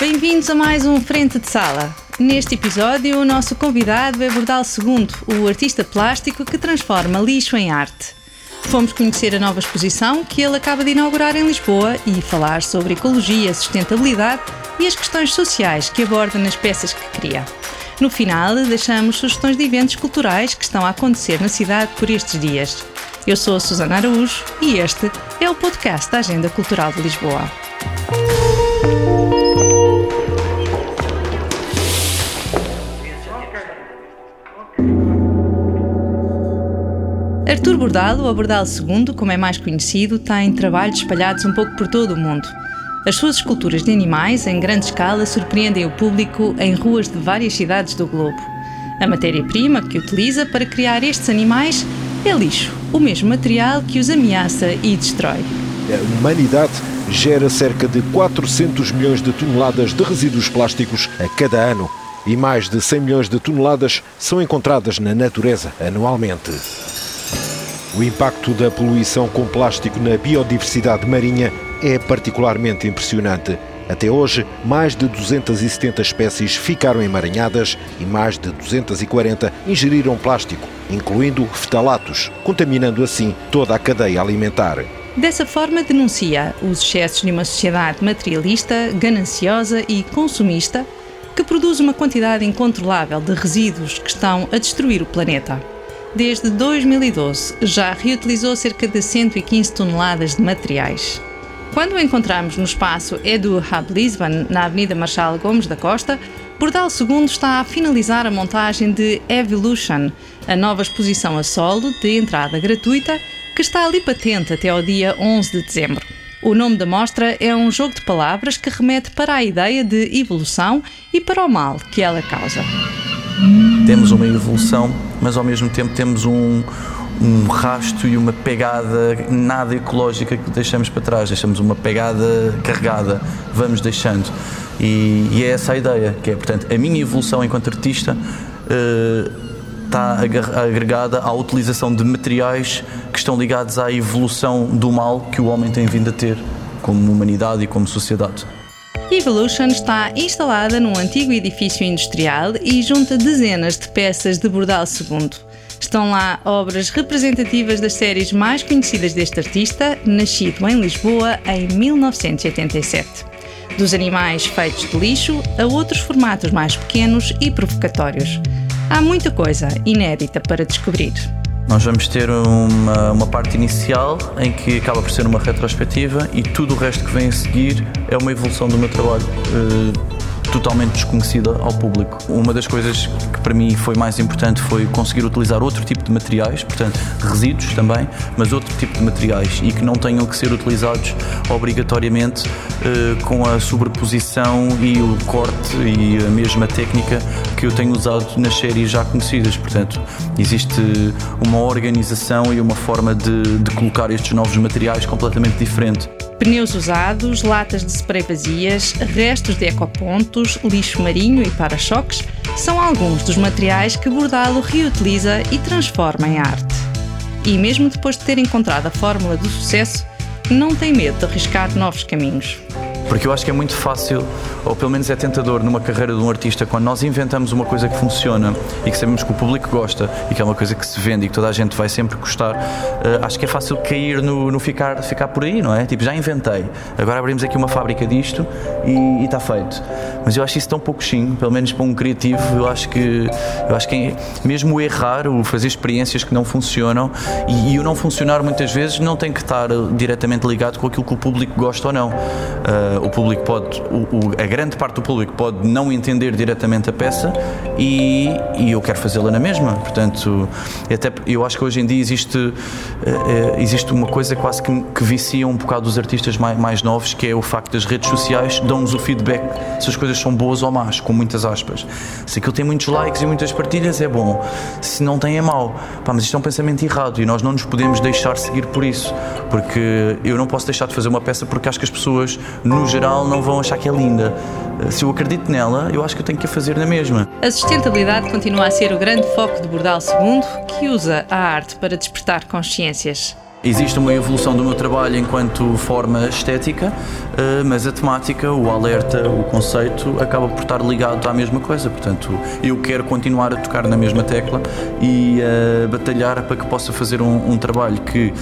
bem-vindos a mais um Frente de Sala. Neste episódio, o nosso convidado é Bordal II, o artista plástico que transforma lixo em arte. Fomos conhecer a nova exposição que ele acaba de inaugurar em Lisboa e falar sobre ecologia, sustentabilidade e as questões sociais que aborda nas peças que cria. No final, deixamos sugestões de eventos culturais que estão a acontecer na cidade por estes dias. Eu sou a Susana Araújo e este é o podcast da Agenda Cultural de Lisboa. Artur Bordalo, ou Bordalo II, como é mais conhecido, tem trabalhos espalhados um pouco por todo o mundo. As suas esculturas de animais, em grande escala, surpreendem o público em ruas de várias cidades do globo. A matéria-prima que utiliza para criar estes animais é lixo, o mesmo material que os ameaça e destrói. A humanidade gera cerca de 400 milhões de toneladas de resíduos plásticos a cada ano e mais de 100 milhões de toneladas são encontradas na natureza anualmente. O impacto da poluição com plástico na biodiversidade marinha é particularmente impressionante. Até hoje, mais de 270 espécies ficaram emaranhadas e mais de 240 ingeriram plástico, incluindo fetalatos, contaminando assim toda a cadeia alimentar. Dessa forma, denuncia os excessos de uma sociedade materialista, gananciosa e consumista que produz uma quantidade incontrolável de resíduos que estão a destruir o planeta. Desde 2012, já reutilizou cerca de 115 toneladas de materiais. Quando o encontramos no espaço Edu Hub Lisbon, na Avenida Marshal Gomes da Costa, Bordal II está a finalizar a montagem de Evolution, a nova exposição a solo de entrada gratuita que está ali patente até ao dia 11 de dezembro. O nome da mostra é um jogo de palavras que remete para a ideia de evolução e para o mal que ela causa. Temos uma evolução, mas ao mesmo tempo temos um, um rasto e uma pegada nada ecológica que deixamos para trás, deixamos uma pegada carregada, vamos deixando. E, e é essa a ideia, que é, portanto, a minha evolução enquanto artista uh, está agregada à utilização de materiais que estão ligados à evolução do mal que o homem tem vindo a ter como humanidade e como sociedade. Evolution está instalada num antigo edifício industrial e junta dezenas de peças de Bordal II. Estão lá obras representativas das séries mais conhecidas deste artista, nascido em Lisboa em 1987. Dos animais feitos de lixo a outros formatos mais pequenos e provocatórios. Há muita coisa inédita para descobrir. Nós vamos ter uma, uma parte inicial em que acaba por ser uma retrospectiva e tudo o resto que vem a seguir é uma evolução do meu trabalho. Uh, totalmente desconhecida ao público. Uma das coisas que para mim foi mais importante foi conseguir utilizar outro tipo de materiais, portanto, resíduos também, mas outro tipo de materiais e que não tenham que ser utilizados obrigatoriamente uh, com a sobreposição e o corte e a mesma técnica que eu tenho usado nas séries já conhecidas. Portanto, existe uma organização e uma forma de, de colocar estes novos materiais completamente diferente. Pneus usados, latas de spray vazias, restos de ecopontos, lixo marinho e para-choques são alguns dos materiais que Bordalo reutiliza e transforma em arte. E mesmo depois de ter encontrado a fórmula do sucesso, não tem medo de arriscar novos caminhos. Porque eu acho que é muito fácil, ou pelo menos é tentador numa carreira de um artista, quando nós inventamos uma coisa que funciona e que sabemos que o público gosta e que é uma coisa que se vende e que toda a gente vai sempre gostar, uh, acho que é fácil cair no, no, ficar, ficar por aí, não é? Tipo, já inventei, agora abrimos aqui uma fábrica disto e está feito. Mas eu acho isso tão pouquinho, pelo menos para um criativo, eu acho que, eu acho que mesmo o errar, o fazer experiências que não funcionam e, e o não funcionar muitas vezes não tem que estar diretamente ligado com aquilo que o público gosta ou não. Uh, o público pode, o, o, a grande parte do público pode não entender diretamente a peça e, e eu quero fazê-la na mesma. Portanto, até eu acho que hoje em dia existe, uh, existe uma coisa quase que, que vicia um bocado os artistas mais, mais novos, que é o facto das redes sociais dão-nos o feedback se as coisas são boas ou más, com muitas aspas. Se aquilo tem muitos likes e muitas partilhas, é bom. Se não tem, é mau. Pá, mas isto é um pensamento errado e nós não nos podemos deixar seguir por isso, porque eu não posso deixar de fazer uma peça porque acho que as pessoas, no geral não vão achar que é linda. Eh, se eu acredito nela, eu acho que eu tenho que a fazer na mesma. A sustentabilidade continua a ser o grande foco de Bordal II, que usa a arte para despertar consciências. Existe uma evolução do meu trabalho enquanto forma estética, eh, mas a temática, o alerta, o conceito acaba por estar ligado à mesma coisa. Portanto, eu quero continuar a tocar na mesma tecla e a batalhar para que possa fazer um, um trabalho que,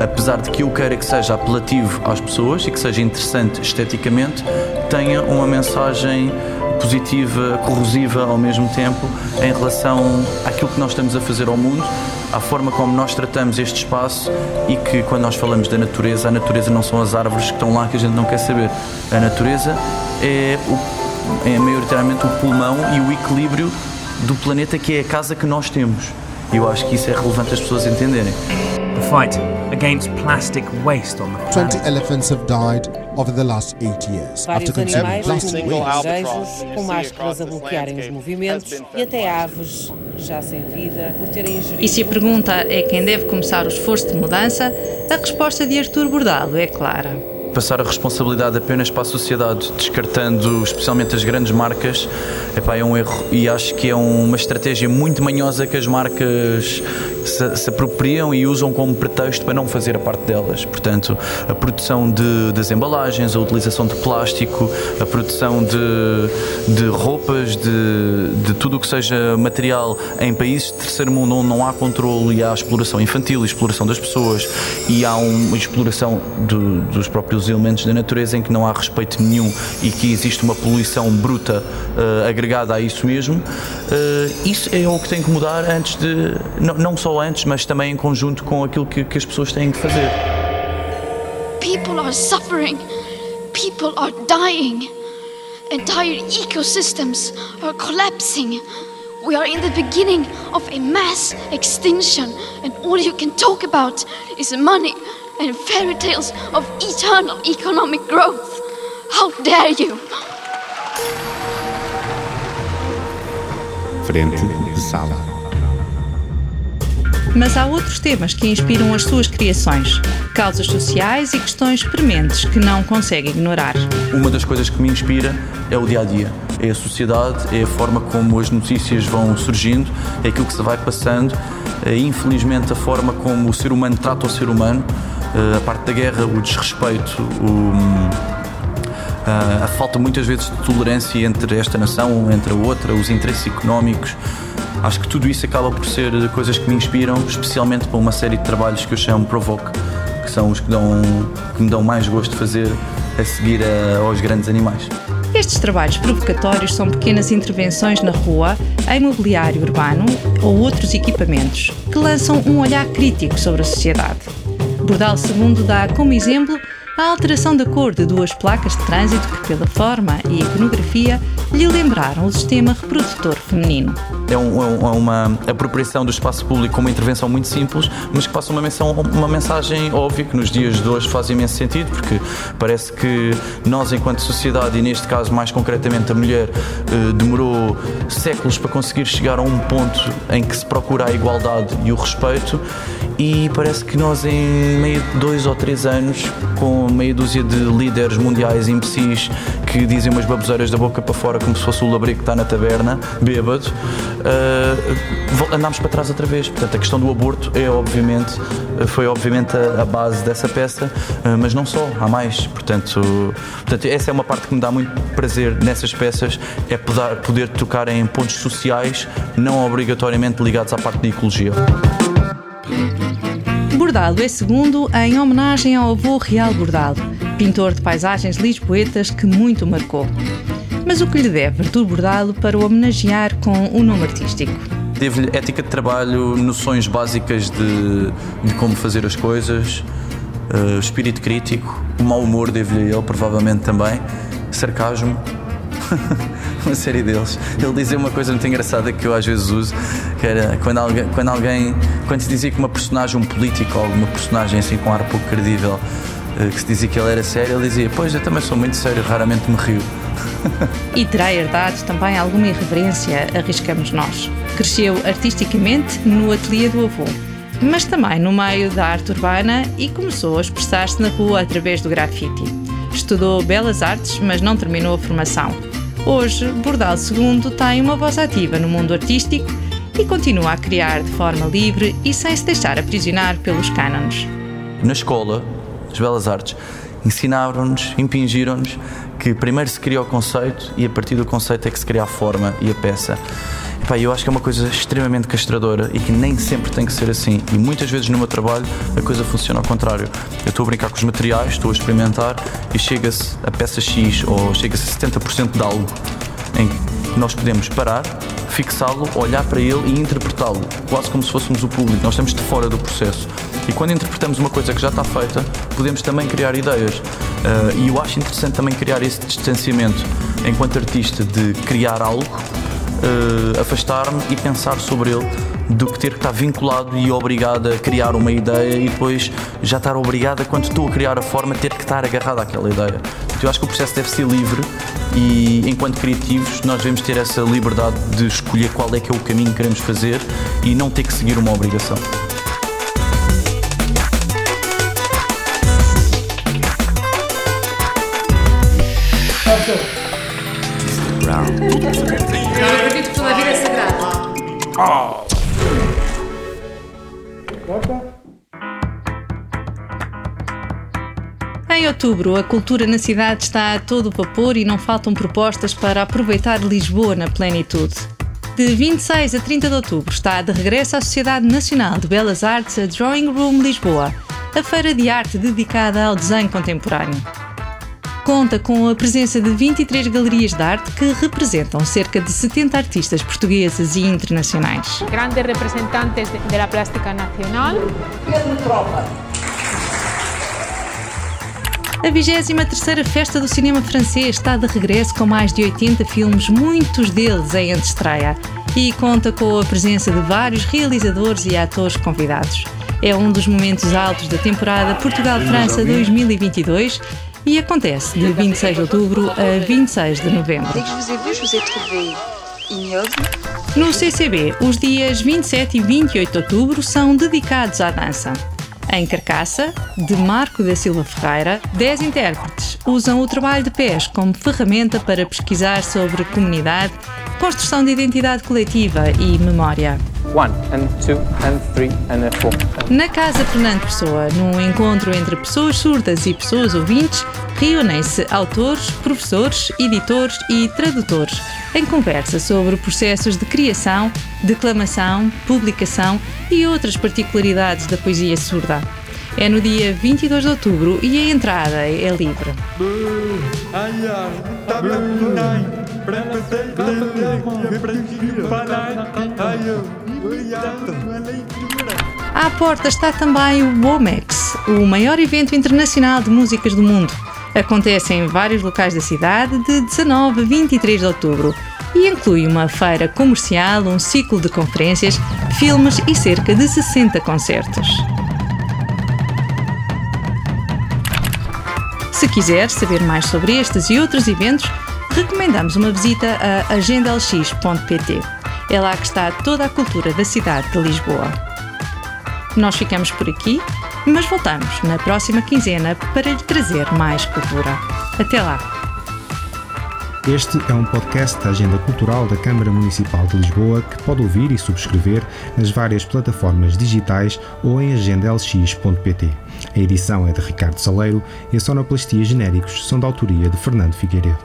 apesar de que eu queira que seja apelativo às pessoas e que seja interessante esteticamente, tenha uma mensagem positiva, corrosiva ao mesmo tempo em relação àquilo que nós estamos a fazer ao mundo à forma como nós tratamos este espaço e que quando nós falamos da natureza, a natureza não são as árvores que estão lá que a gente não quer saber. A natureza é, o, é maioritariamente o pulmão e o equilíbrio do planeta que é a casa que nós temos. Eu acho que isso é relevante as pessoas entenderem. Fight against plastic waste on the planet. 20 elephants have died over the last eight years Vários after consuming plastic waste. com máscaras a bloquearem os movimentos e até aves já sem vida por terem ingerido. E se a pergunta é quem deve começar o esforço de mudança, a resposta de Artur Bordalo é clara passar a responsabilidade apenas para a sociedade, descartando especialmente as grandes marcas, epá, é um erro e acho que é uma estratégia muito manhosa que as marcas se, se apropriam e usam como pretexto para não fazer a parte delas. Portanto, a produção de, das embalagens, a utilização de plástico, a produção de, de roupas, de, de tudo o que seja material em países de terceiro mundo onde não há controle e há exploração infantil, exploração das pessoas e há uma exploração do, dos próprios dos elementos da natureza em que não há respeito nenhum e que existe uma poluição bruta uh, agregada a isso mesmo, uh, isso é o que tem que mudar antes de. Não, não só antes, mas também em conjunto com aquilo que, que as pessoas têm que fazer. People are suffering. People are dying. Entire ecosystems are collapsing. We are in the beginning of a mass extinction, and all you can talk about is money and fairy tales of eternal economic growth. How dare you! Frente de sala. Mas há outros temas que inspiram as suas criações, causas sociais e questões prementes que não consegue ignorar. Uma das coisas que me inspira é o dia a dia, é a sociedade, é a forma como as notícias vão surgindo, é aquilo que se vai passando, é infelizmente a forma como o ser humano trata o ser humano a parte da guerra, o desrespeito, o, a, a falta muitas vezes de tolerância entre esta nação, entre a outra, os interesses económicos. Acho que tudo isso acaba por ser coisas que me inspiram, especialmente para uma série de trabalhos que eu chamo Provoque, que são os que, dão, que me dão mais gosto de fazer a seguir a, aos grandes animais. Estes trabalhos provocatórios são pequenas intervenções na rua, em mobiliário urbano ou outros equipamentos, que lançam um olhar crítico sobre a sociedade. Bordal II dá como exemplo a alteração da cor de duas placas de trânsito que, pela forma e iconografia, lhe lembraram o sistema reprodutor feminino. É, um, é, é uma apropriação do espaço público com uma intervenção muito simples, mas que passa uma, uma mensagem óbvia que nos dias de hoje faz imenso sentido, porque parece que nós, enquanto sociedade, e neste caso mais concretamente a mulher, eh, demorou séculos para conseguir chegar a um ponto em que se procura a igualdade e o respeito, e parece que nós, em meio de dois ou três anos, com meia dúzia de líderes mundiais imbecis que dizem umas baboseiras da boca para fora como se fosse o labrico que está na taberna, bêbado, uh, andámos para trás outra vez. Portanto, a questão do aborto é obviamente, foi obviamente a, a base dessa peça, uh, mas não só, há mais. Portanto, portanto, essa é uma parte que me dá muito prazer nessas peças, é poder, poder tocar em pontos sociais, não obrigatoriamente ligados à parte da ecologia. Bordalo é segundo em homenagem ao avô Real Bordalo, pintor de paisagens lisboetas que muito marcou. Mas o que lhe deve Artur Bordalo para o homenagear com o um nome artístico? Devo-lhe ética de trabalho, noções básicas de, de como fazer as coisas, uh, espírito crítico, o mau humor devo-lhe ele provavelmente também, sarcasmo, uma série deles. Ele dizia uma coisa muito engraçada que eu às vezes uso, que era quando alguém, quando, alguém, quando se dizia que uma personagem, um político alguma personagem assim com ar pouco credível, que se dizia que ele era sério, ele dizia: Pois eu também sou muito sério, raramente me rio. E terá herdado também alguma irreverência, arriscamos nós. Cresceu artisticamente no ateliê do avô, mas também no meio da arte urbana e começou a expressar-se na rua através do grafite. Estudou Belas Artes, mas não terminou a formação. Hoje, Bordal II tem uma voz ativa no mundo artístico e continua a criar de forma livre e sem se deixar aprisionar pelos cânones. Na escola, as Belas Artes, ensinaram-nos, impingiram-nos que primeiro se cria o conceito e a partir do conceito é que se cria a forma e a peça. Epá, eu acho que é uma coisa extremamente castradora e que nem sempre tem que ser assim. E muitas vezes no meu trabalho a coisa funciona ao contrário. Eu estou a brincar com os materiais, estou a experimentar e chega-se a peça X ou chega-se a 70% de algo em que nós podemos parar, fixá-lo, olhar para ele e interpretá-lo, quase como se fôssemos o público. Nós estamos de fora do processo. E quando interpretamos uma coisa que já está feita, podemos também criar ideias. Uh, e eu acho interessante também criar esse distanciamento enquanto artista de criar algo uh, afastar-me e pensar sobre ele do que ter que estar vinculado e obrigado a criar uma ideia e depois já estar obrigado a, quando estou a criar a forma, ter que estar agarrado àquela ideia. Eu acho que o processo deve ser livre e, enquanto criativos, nós devemos ter essa liberdade de escolher qual é que é o caminho que queremos fazer e não ter que seguir uma obrigação. Em outubro, a cultura na cidade está a todo vapor e não faltam propostas para aproveitar Lisboa na plenitude. De 26 a 30 de outubro está de regresso à Sociedade Nacional de Belas Artes a Drawing Room Lisboa, a feira de arte dedicada ao desenho contemporâneo. Conta com a presença de 23 galerias de arte que representam cerca de 70 artistas portugueses e internacionais. Grandes representantes da plástica nacional. Pedro Tropa. A 23ª Festa do Cinema Francês está de regresso com mais de 80 filmes, muitos deles em antestreia, e conta com a presença de vários realizadores e atores convidados. É um dos momentos altos da temporada Portugal-França 2022 e acontece de 26 de outubro a 26 de novembro. No CCB, os dias 27 e 28 de outubro são dedicados à dança. Em Carcaça, de Marco da Silva Ferreira, 10 intérpretes usam o trabalho de pés como ferramenta para pesquisar sobre comunidade, construção de identidade coletiva e memória. One, and two, and three, and four. Na Casa Fernando Pessoa, num encontro entre pessoas surdas e pessoas ouvintes, reúnem-se autores, professores, editores e tradutores em conversa sobre processos de criação, declamação, publicação e outras particularidades da poesia surda. É no dia 22 de outubro e a entrada é livre. À porta está também o WOMEX, o maior evento internacional de músicas do mundo. Acontece em vários locais da cidade de 19 a 23 de outubro e inclui uma feira comercial, um ciclo de conferências, filmes e cerca de 60 concertos. Se quiser saber mais sobre estes e outros eventos, recomendamos uma visita a agendalx.pt. É lá que está toda a cultura da cidade de Lisboa. Nós ficamos por aqui, mas voltamos na próxima quinzena para lhe trazer mais cultura. Até lá! Este é um podcast da Agenda Cultural da Câmara Municipal de Lisboa que pode ouvir e subscrever nas várias plataformas digitais ou em agendalx.pt. A edição é de Ricardo Saleiro e a sonoplastia genéricos são da autoria de Fernando Figueiredo.